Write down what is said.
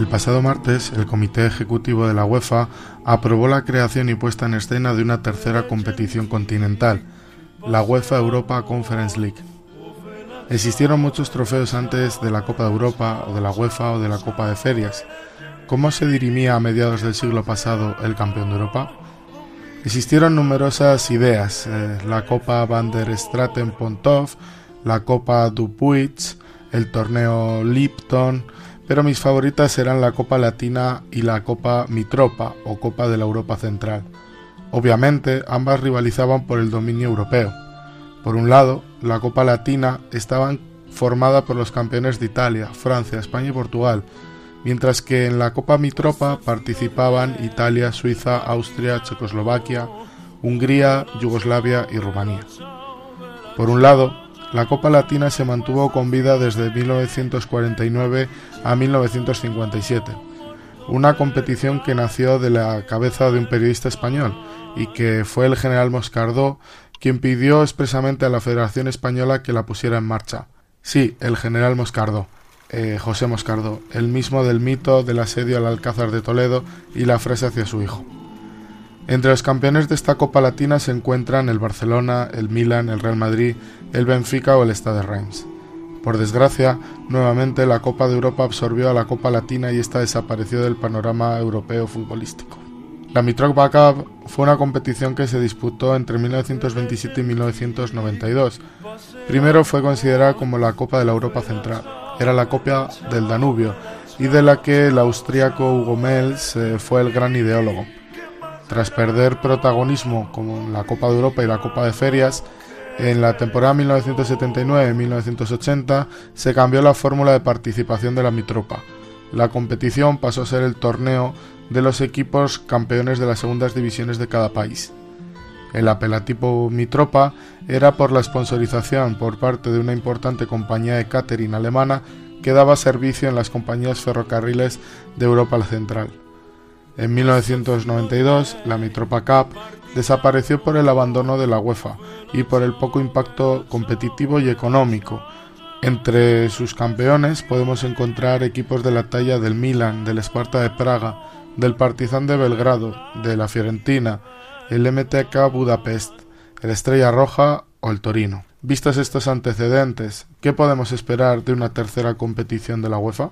El pasado martes, el Comité Ejecutivo de la UEFA aprobó la creación y puesta en escena de una tercera competición continental, la UEFA Europa Conference League. Existieron muchos trofeos antes de la Copa de Europa o de la UEFA o de la Copa de Ferias. ¿Cómo se dirimía a mediados del siglo pasado el campeón de Europa? Existieron numerosas ideas, eh, la Copa Van der Straten-Pontov, la Copa Dupuitz, el torneo Lipton, pero mis favoritas eran la Copa Latina y la Copa Mitropa o Copa de la Europa Central. Obviamente, ambas rivalizaban por el dominio europeo. Por un lado, la Copa Latina estaba formada por los campeones de Italia, Francia, España y Portugal, mientras que en la Copa Mitropa participaban Italia, Suiza, Austria, Checoslovaquia, Hungría, Yugoslavia y Rumanía. Por un lado, la Copa Latina se mantuvo con vida desde 1949 a 1957, una competición que nació de la cabeza de un periodista español y que fue el general Moscardó quien pidió expresamente a la Federación Española que la pusiera en marcha. Sí, el general Moscardó, eh, José Moscardó, el mismo del mito del asedio al Alcázar de Toledo y la frase hacia su hijo. Entre los campeones de esta Copa Latina se encuentran el Barcelona, el Milan, el Real Madrid, el Benfica o el Stade Reims. Por desgracia, nuevamente la Copa de Europa absorbió a la Copa Latina y esta desapareció del panorama europeo futbolístico. La Mitropa Cup fue una competición que se disputó entre 1927 y 1992. Primero fue considerada como la Copa de la Europa Central. Era la Copa del Danubio y de la que el austríaco Hugo Mels eh, fue el gran ideólogo. Tras perder protagonismo como la Copa de Europa y la Copa de Ferias, en la temporada 1979-1980 se cambió la fórmula de participación de la Mitropa. La competición pasó a ser el torneo de los equipos campeones de las segundas divisiones de cada país. El apelativo Mitropa era por la sponsorización por parte de una importante compañía de catering alemana que daba servicio en las compañías ferrocarriles de Europa Central. En 1992, la Mitropa Cup desapareció por el abandono de la UEFA y por el poco impacto competitivo y económico. Entre sus campeones podemos encontrar equipos de la talla del Milan, del Esparta de Praga, del Partizan de Belgrado, de la Fiorentina, el MTK Budapest, el Estrella Roja o el Torino. Vistos estos antecedentes, ¿qué podemos esperar de una tercera competición de la UEFA?